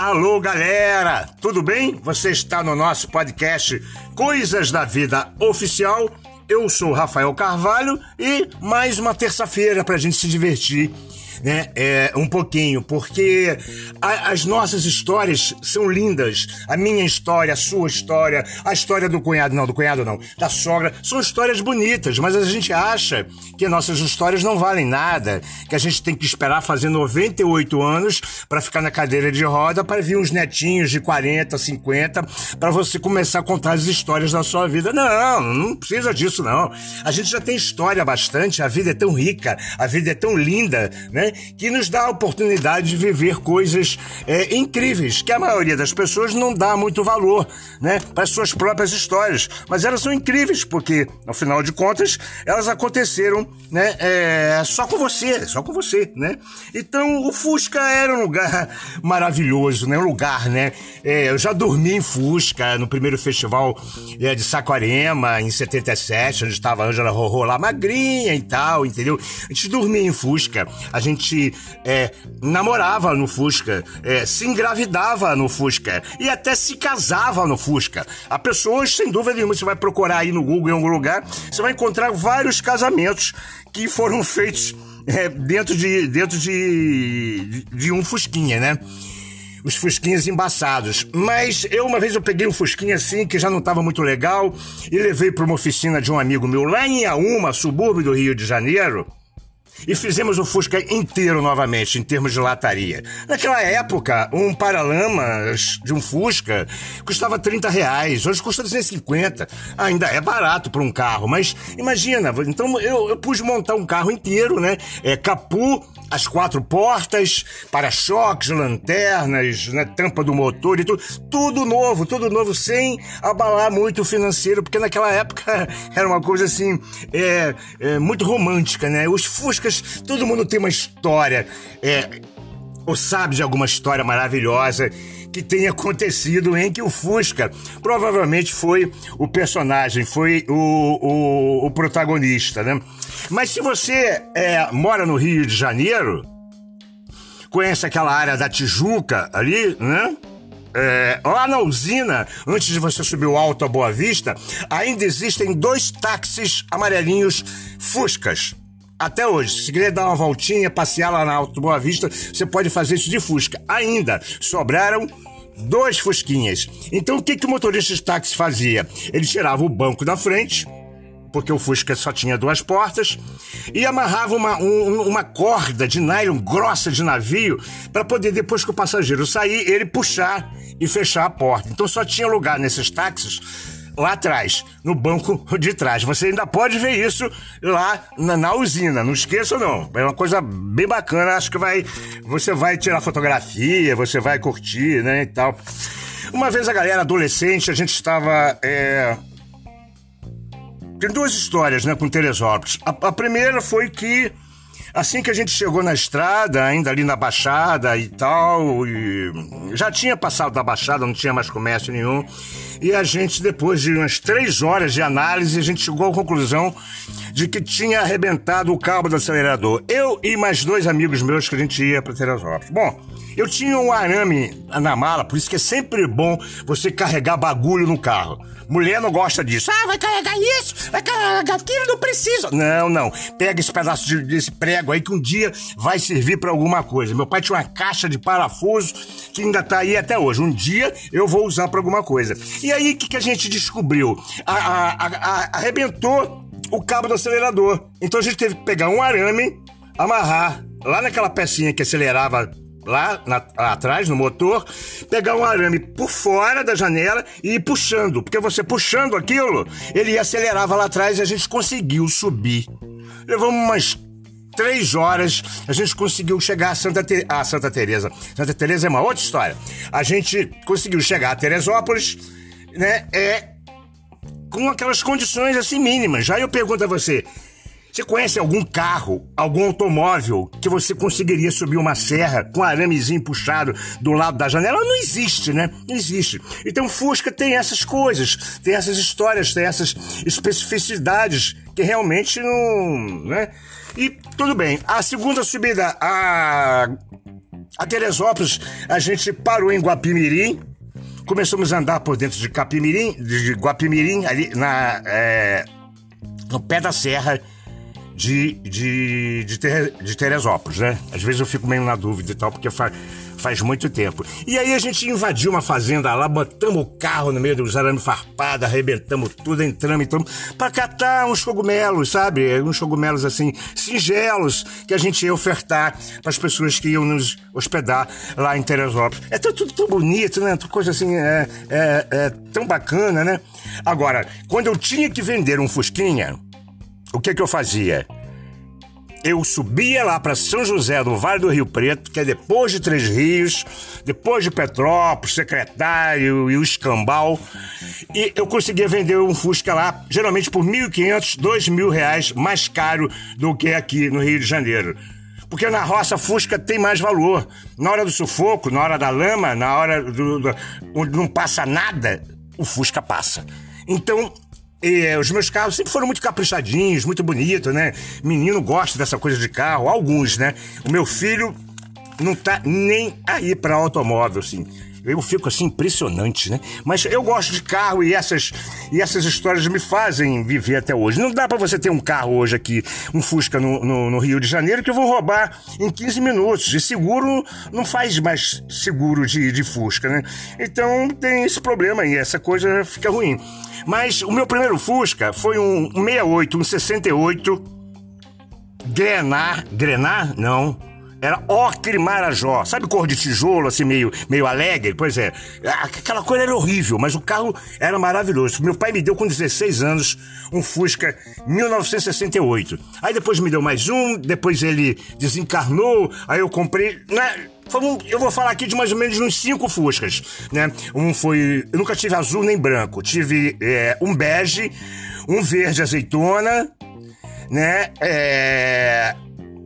Alô, galera! Tudo bem? Você está no nosso podcast Coisas da Vida Oficial. Eu sou Rafael Carvalho e mais uma terça-feira para a gente se divertir né? É, um pouquinho, porque a, as nossas histórias são lindas. A minha história, a sua história, a história do cunhado, não, do cunhado não, da sogra, são histórias bonitas, mas a gente acha que nossas histórias não valem nada, que a gente tem que esperar fazer 98 anos para ficar na cadeira de roda para vir uns netinhos de 40, 50, para você começar a contar as histórias da sua vida. Não, não precisa disso, não. A gente já tem história bastante, a vida é tão rica, a vida é tão linda, né? Que nos dá a oportunidade de viver coisas é, incríveis, que a maioria das pessoas não dá muito valor, né, para suas próprias histórias. Mas elas são incríveis, porque, ao final de contas, elas aconteceram, né, é, só com você, só com você, né? Então, o Fusca era um lugar maravilhoso, né? Um lugar, né? É, eu já dormi em Fusca no primeiro festival é, de Saquarema, em 77, onde estava a Ângela Rorô lá, magrinha e tal, entendeu? A gente dormia em Fusca, a gente gente é, namorava no Fusca, é, se engravidava no Fusca e até se casava no Fusca. Há pessoas, sem dúvida nenhuma, você vai procurar aí no Google em algum lugar, você vai encontrar vários casamentos que foram feitos é, dentro, de, dentro de, de um Fusquinha, né? os fusquinhas embaçados. Mas eu uma vez eu peguei um fusquinha assim que já não estava muito legal e levei para uma oficina de um amigo meu lá em Auma, subúrbio do Rio de Janeiro e fizemos o Fusca inteiro novamente, em termos de lataria. Naquela época, um paralamas de um Fusca custava 30 reais, hoje custa 250. Ainda é barato para um carro, mas imagina, então eu, eu pude montar um carro inteiro, né? É, capu, as quatro portas, para-choques, lanternas, né, tampa do motor e tudo. Tudo novo, tudo novo, sem abalar muito o financeiro, porque naquela época era uma coisa assim, é, é muito romântica, né? Os Fuscas, todo mundo tem uma história, é, ou sabe de alguma história maravilhosa que tenha acontecido em que o Fusca provavelmente foi o personagem, foi o, o, o protagonista, né? Mas se você é, mora no Rio de Janeiro, conhece aquela área da Tijuca ali, né? É, lá na usina, antes de você subir o Alto a Boa Vista, ainda existem dois táxis amarelinhos Fuscas. Até hoje, se quiser dar uma voltinha, passear lá na Alto Boa Vista, você pode fazer isso de Fusca. Ainda sobraram dois Fusquinhas. Então o que, que o motorista de táxi fazia? Ele tirava o banco da frente, porque o Fusca só tinha duas portas, e amarrava uma, um, uma corda de nylon grossa de navio para poder, depois que o passageiro sair, ele puxar e fechar a porta. Então só tinha lugar nesses táxis lá atrás, no banco de trás. Você ainda pode ver isso lá na, na, usina, não esqueça não. É uma coisa bem bacana, acho que vai você vai tirar fotografia, você vai curtir, né, e tal. Uma vez a galera adolescente, a gente estava é... tem duas histórias, né, com Teresópolis. A, a primeira foi que Assim que a gente chegou na estrada, ainda ali na Baixada e tal, e já tinha passado da Baixada, não tinha mais comércio nenhum. E a gente, depois de umas três horas de análise, a gente chegou à conclusão de que tinha arrebentado o cabo do acelerador. Eu e mais dois amigos meus que a gente ia para Teresópolis. Bom, eu tinha um arame na mala, por isso que é sempre bom você carregar bagulho no carro. Mulher não gosta disso. Ah, vai carregar isso, vai carregar aquilo, não precisa. Não, não. Pega esse pedaço de, desse prego aí que um dia vai servir para alguma coisa. Meu pai tinha uma caixa de parafuso que ainda tá aí até hoje. Um dia eu vou usar para alguma coisa. E aí, o que, que a gente descobriu? A, a, a, arrebentou o cabo do acelerador. Então a gente teve que pegar um arame, amarrar lá naquela pecinha que acelerava lá, na, lá atrás, no motor, pegar um arame por fora da janela e ir puxando. Porque você puxando aquilo, ele acelerava lá atrás e a gente conseguiu subir. Levamos umas três horas, a gente conseguiu chegar a Santa, Te... Santa Teresa. Santa Teresa é uma outra história. A gente conseguiu chegar a Teresópolis, né? É com aquelas condições assim mínimas. Já eu pergunto a você, você conhece algum carro, algum automóvel que você conseguiria subir uma serra com aramezinho puxado do lado da janela? Não existe, né? Não existe. Então Fusca tem essas coisas, tem essas histórias, tem essas especificidades que realmente não, né? E tudo bem. A segunda subida, a a Teresópolis, a gente parou em Guapimirim, começamos a andar por dentro de Capimirim, de Guapimirim, ali na, é, no pé da serra de, de, de, de Teresópolis, né? Às vezes eu fico meio na dúvida e tal, porque faz, faz muito tempo. E aí a gente invadiu uma fazenda lá, botamos o carro no meio dos arame farpado, arrebentamos tudo, entramos, entramos, pra catar uns cogumelos, sabe? Uns cogumelos assim, singelos, que a gente ia ofertar para as pessoas que iam nos hospedar lá em Teresópolis. É tudo, tudo tão bonito, né? Coisa assim, é, é, é tão bacana, né? Agora, quando eu tinha que vender um Fusquinha, o que que eu fazia? Eu subia lá para São José do Vale do Rio Preto, que é depois de Três Rios, depois de Petrópolis, Secretário e o Escambau, e eu conseguia vender um Fusca lá, geralmente por R$ 1.500, R$ reais mais caro do que aqui no Rio de Janeiro. Porque na roça Fusca tem mais valor. Na hora do sufoco, na hora da lama, na hora do, do onde não passa nada, o Fusca passa. Então, e, os meus carros sempre foram muito caprichadinhos, muito bonitos, né? Menino gosta dessa coisa de carro, alguns, né? O meu filho não tá nem aí para automóvel, assim. Eu fico assim impressionante, né? Mas eu gosto de carro e essas e essas histórias me fazem viver até hoje. Não dá para você ter um carro hoje aqui, um Fusca no, no, no, Rio de Janeiro, que eu vou roubar em 15 minutos. E seguro não faz mais seguro de, de Fusca, né? Então tem esse problema aí, essa coisa fica ruim. Mas o meu primeiro Fusca foi um 68, um 68 Grenar, Grenar? Não. Era ocre marajó. Sabe cor de tijolo, assim, meio, meio alegre? Pois é. Aquela cor era horrível, mas o carro era maravilhoso. Meu pai me deu com 16 anos um Fusca 1968. Aí depois me deu mais um, depois ele desencarnou, aí eu comprei. Né? eu vou falar aqui de mais ou menos uns cinco Fuscas, né? Um foi. Eu nunca tive azul nem branco. Tive é, um bege, um verde azeitona, né? É,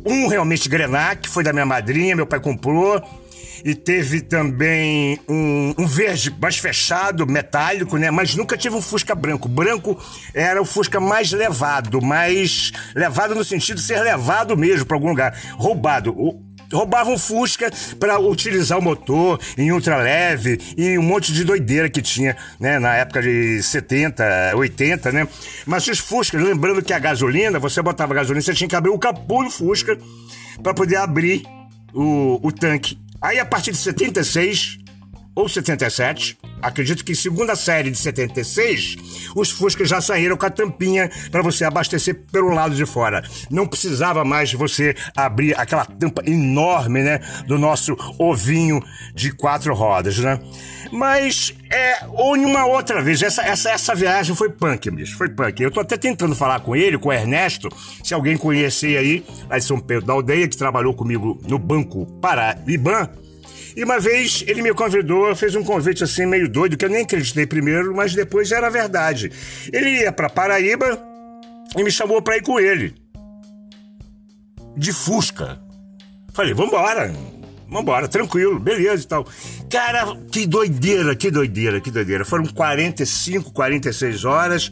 um realmente grená, que foi da minha madrinha, meu pai comprou. E teve também um, um, verde mais fechado, metálico, né? Mas nunca tive um Fusca branco. Branco era o Fusca mais levado, mais levado no sentido de ser levado mesmo para algum lugar. Roubado. Roubavam Fusca para utilizar o motor em ultraleve e um monte de doideira que tinha, né, na época de 70, 80, né? Mas os Fuscas, lembrando que a gasolina, você botava gasolina, você tinha que abrir o capô do Fusca para poder abrir o, o tanque. Aí a partir de 76, ou 77, acredito que segunda série de 76, os Fuscas já saíram com a tampinha para você abastecer pelo lado de fora. Não precisava mais você abrir aquela tampa enorme, né, do nosso ovinho de quatro rodas, né? Mas é, ou em uma outra vez, essa, essa, essa viagem foi punk, bicho, foi punk. Eu tô até tentando falar com ele, com o Ernesto, se alguém conhecer aí, lá de São Pedro da Aldeia, que trabalhou comigo no Banco Paraiban, e uma vez ele me convidou, fez um convite assim meio doido, que eu nem acreditei primeiro, mas depois era verdade. Ele ia para Paraíba e me chamou para ir com ele. De Fusca. Falei, vambora. Vambora, tranquilo, beleza e tal. Cara, que doideira, que doideira, que doideira. Foram 45, 46 horas.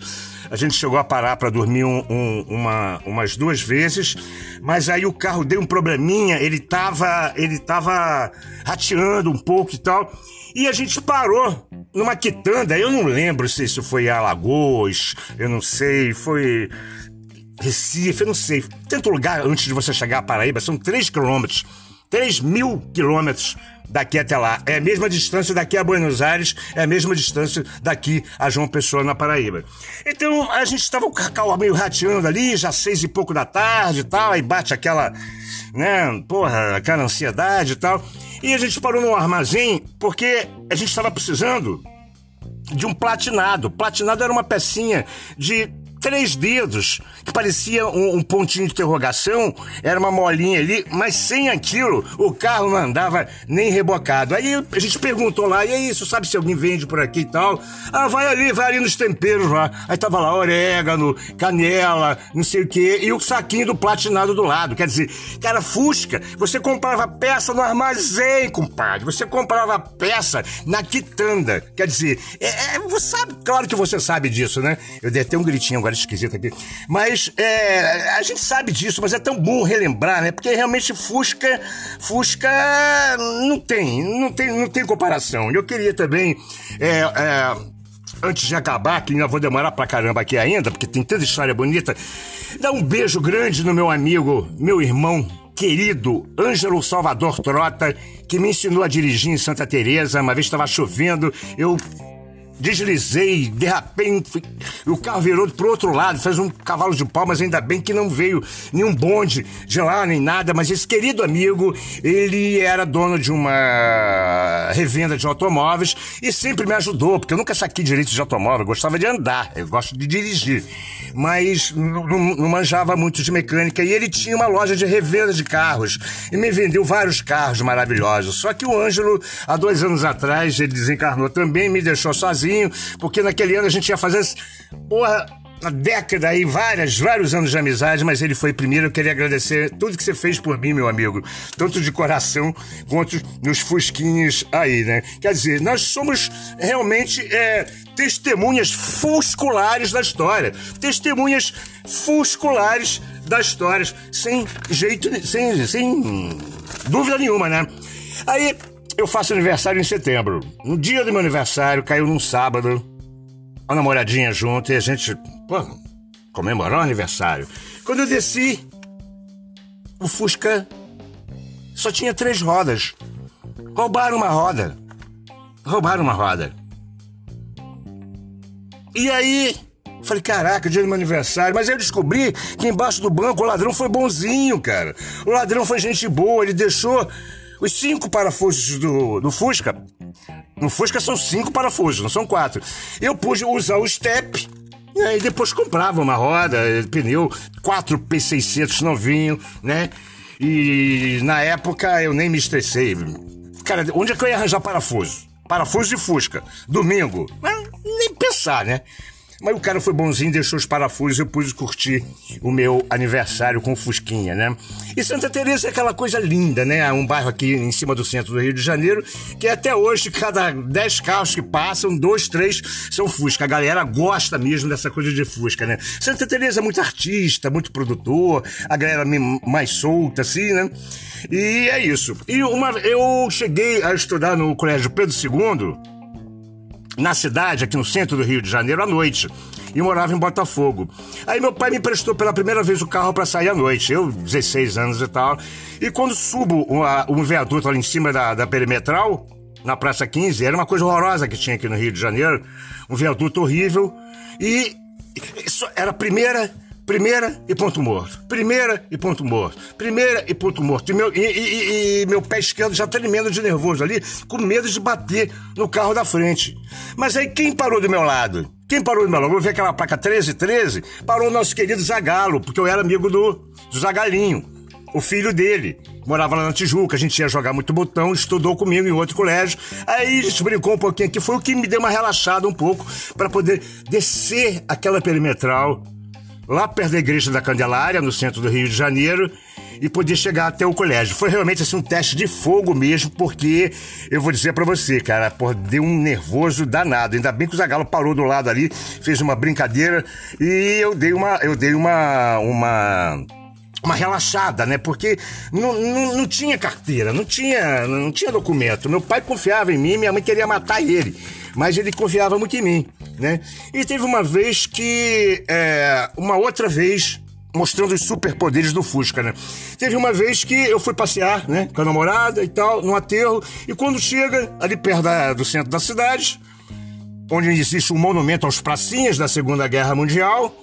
A gente chegou a parar para dormir um, um, uma, umas duas vezes, mas aí o carro deu um probleminha, ele tava, ele tava rateando um pouco e tal. E a gente parou numa quitanda, eu não lembro se isso foi Alagoas, eu não sei, foi Recife, eu não sei. Tanto lugar antes de você chegar a Paraíba, são 3 quilômetros. 3 mil quilômetros daqui até lá. É a mesma distância daqui a Buenos Aires, é a mesma distância daqui a João Pessoa, na Paraíba. Então a gente estava o cacau meio rateando ali, já seis e pouco da tarde e tal, aí bate aquela, né, porra, aquela ansiedade e tal. E a gente parou num armazém porque a gente estava precisando de um platinado. Platinado era uma pecinha de três dedos, que parecia um, um, pontinho de interrogação, era uma molinha ali, mas sem aquilo o carro não andava nem rebocado. Aí a gente perguntou lá, e é isso, sabe se alguém vende por aqui e tal? Ah, vai ali, vai ali nos temperos lá. Aí tava lá orégano, canela, não sei o quê, e o saquinho do platinado do lado. Quer dizer, cara, Fusca, você comprava peça no armazém, compadre. Você comprava peça na quitanda. Quer dizer, é, é, você sabe, claro que você sabe disso, né? Eu dei até um gritinho agora história esquisita aqui. Mas é, a gente sabe disso, mas é tão bom relembrar, né? Porque realmente Fusca, Fusca não tem, não tem, não tem comparação. Eu queria também. É, é, antes de acabar, que ainda vou demorar pra caramba aqui ainda, porque tem tanta história bonita, dar um beijo grande no meu amigo, meu irmão querido Ângelo Salvador Trota, que me ensinou a dirigir em Santa Teresa. Uma vez estava chovendo, eu deslizei, derrapei, o carro virou pro outro lado, fez um cavalo de pau, mas ainda bem que não veio nenhum bonde de lá, nem nada, mas esse querido amigo, ele era dono de uma revenda de automóveis e sempre me ajudou, porque eu nunca saquei direito de automóvel, eu gostava de andar, eu gosto de dirigir, mas não, não manjava muito de mecânica, e ele tinha uma loja de revenda de carros, e me vendeu vários carros maravilhosos, só que o Ângelo, há dois anos atrás, ele desencarnou também, me deixou sozinho, porque naquele ano a gente ia fazer, porra, uma década aí, várias, vários anos de amizade, mas ele foi primeiro. Eu queria agradecer tudo que você fez por mim, meu amigo, tanto de coração quanto nos fusquinhos aí, né? Quer dizer, nós somos realmente é, testemunhas fusculares da história, testemunhas fusculares da história, sem jeito, sem, sem dúvida nenhuma, né? Aí eu faço aniversário em setembro. No dia do meu aniversário, caiu num sábado. A namoradinha junto e a gente, pô, comemorou o aniversário. Quando eu desci, o Fusca só tinha três rodas. Roubaram uma roda. Roubaram uma roda. E aí, falei, caraca, dia do meu aniversário. Mas eu descobri que embaixo do banco o ladrão foi bonzinho, cara. O ladrão foi gente boa, ele deixou os cinco parafusos do, do Fusca. No Fusca são cinco parafusos, não são quatro. Eu pude usar o step. Né, e depois comprava uma roda, pneu, 4 P600 novinho, né? E na época eu nem me estressei. Cara, onde é que eu ia arranjar parafuso? Parafuso de Fusca. Domingo. Nem pensar, né? Mas o cara foi bonzinho, deixou os parafusos e eu pude curtir o meu aniversário com Fusquinha, né? E Santa Teresa é aquela coisa linda, né? Um bairro aqui em cima do centro do Rio de Janeiro, que até hoje, cada dez carros que passam, dois, três são Fusca. A galera gosta mesmo dessa coisa de Fusca, né? Santa Teresa é muito artista, muito produtor, a galera mais solta, assim, né? E é isso. E uma, eu cheguei a estudar no Colégio Pedro II, na cidade, aqui no centro do Rio de Janeiro, à noite. E morava em Botafogo. Aí meu pai me emprestou pela primeira vez o carro para sair à noite. Eu, 16 anos e tal. E quando subo um viaduto ali em cima da, da perimetral, na Praça 15, era uma coisa horrorosa que tinha aqui no Rio de Janeiro. Um viaduto horrível. E isso era a primeira Primeira e ponto morto. Primeira e ponto morto. Primeira e ponto morto. E meu, e, e, e meu pé esquerdo já tremendo de nervoso ali, com medo de bater no carro da frente. Mas aí quem parou do meu lado? Quem parou do meu lado? Eu vi aquela placa 1313, parou o nosso querido Zagalo, porque eu era amigo do, do Zagalinho, o filho dele. Morava lá na Tijuca, a gente ia jogar muito botão, estudou comigo em outro colégio. Aí a gente brincou um pouquinho aqui, foi o que me deu uma relaxada um pouco para poder descer aquela perimetral lá perto da Igreja da Candelária, no centro do Rio de Janeiro, e poder chegar até o colégio. Foi realmente assim um teste de fogo mesmo, porque eu vou dizer para você, cara, por deu um nervoso danado. Ainda bem que o Zagalo parou do lado ali, fez uma brincadeira e eu dei uma eu dei uma uma uma relaxada, né? Porque não, não, não tinha carteira, não tinha, não tinha documento. Meu pai confiava em mim, minha mãe queria matar ele, mas ele confiava muito em mim, né? E teve uma vez que, é, uma outra vez, mostrando os superpoderes do Fusca, né? Teve uma vez que eu fui passear, né, com a namorada e tal, no aterro, e quando chega ali perto da, do centro da cidade, onde existe um monumento aos pracinhas da Segunda Guerra Mundial.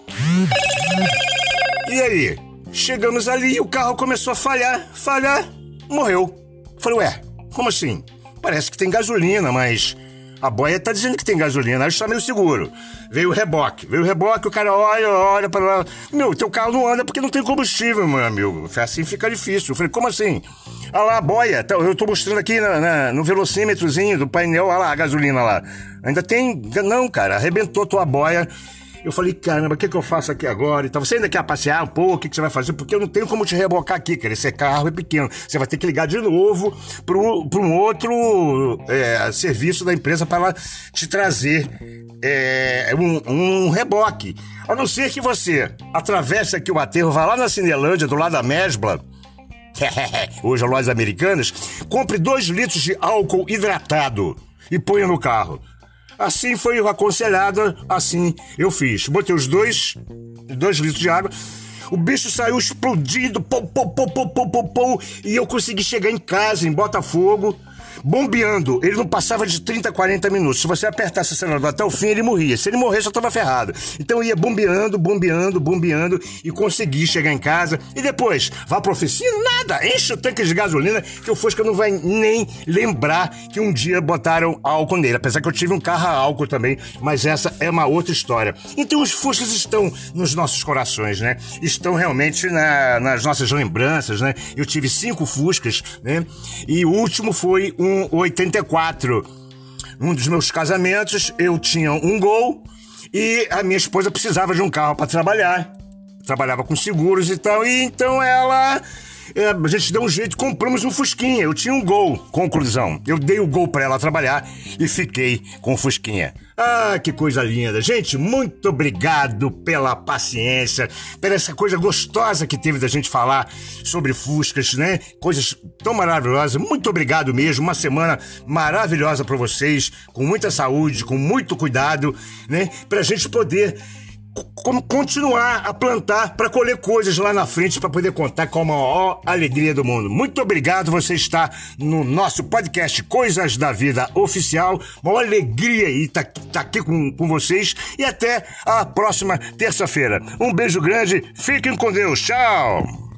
E aí? Chegamos ali e o carro começou a falhar, falhar, morreu. Falei, ué, como assim? Parece que tem gasolina, mas a boia tá dizendo que tem gasolina, aí está meio seguro. Veio o reboque, veio o reboque, o cara olha, olha para lá. Meu, teu carro não anda porque não tem combustível, meu amigo. Assim fica difícil. Eu falei, como assim? Olha lá a boia, tá, eu tô mostrando aqui na, na, no velocímetrozinho do painel, olha lá a gasolina lá. Ainda tem. Não, cara, arrebentou tua boia. Eu falei, caramba, o que, que eu faço aqui agora? Então, você ainda quer passear um pouco? O que, que você vai fazer? Porque eu não tenho como te rebocar aqui, cara. Esse carro é pequeno. Você vai ter que ligar de novo para um outro é, serviço da empresa para te trazer é, um, um reboque. A não ser que você atravesse aqui o aterro, vá lá na Cinelândia, do lado da Mesbla, hoje a lojas americanas, compre dois litros de álcool hidratado e ponha no carro. Assim foi aconselhado, assim eu fiz. Botei os dois, dois litros de água. O bicho saiu explodindo, pô, pô, pô, pô, pô, pô, pô, e eu consegui chegar em casa, em Botafogo, bombeando. Ele não passava de 30, 40 minutos. Se você apertasse o acelerador até o fim, ele morria. Se ele morresse, eu tava ferrado. Então ia bombeando, bombeando, bombeando e consegui chegar em casa. E depois, vá pra oficina? Nada. Enche o tanque de gasolina que o Fusca não vai nem lembrar que um dia botaram álcool nele. Apesar que eu tive um carro a álcool também, mas essa é uma outra história. Então os Fuscas estão nos nossos corações, né? Estão realmente na, nas nossas lembranças, né? Eu tive cinco Fuscas, né? E o último foi um com 84. Um dos meus casamentos, eu tinha um gol e a minha esposa precisava de um carro para trabalhar. Trabalhava com seguros e tal, e então ela é, a gente deu um jeito, compramos um Fusquinha. Eu tinha um gol. Conclusão, eu dei o gol para ela trabalhar e fiquei com o Fusquinha. Ah, que coisa linda. Gente, muito obrigado pela paciência, pela essa coisa gostosa que teve da gente falar sobre Fuscas, né? Coisas tão maravilhosas. Muito obrigado mesmo. Uma semana maravilhosa para vocês, com muita saúde, com muito cuidado, né? Pra gente poder como continuar a plantar para colher coisas lá na frente para poder contar com a maior alegria do mundo. Muito obrigado, você está no nosso podcast Coisas da Vida Oficial. Uma alegria estar tá, tá aqui com, com vocês e até a próxima terça-feira. Um beijo grande, fiquem com Deus, tchau!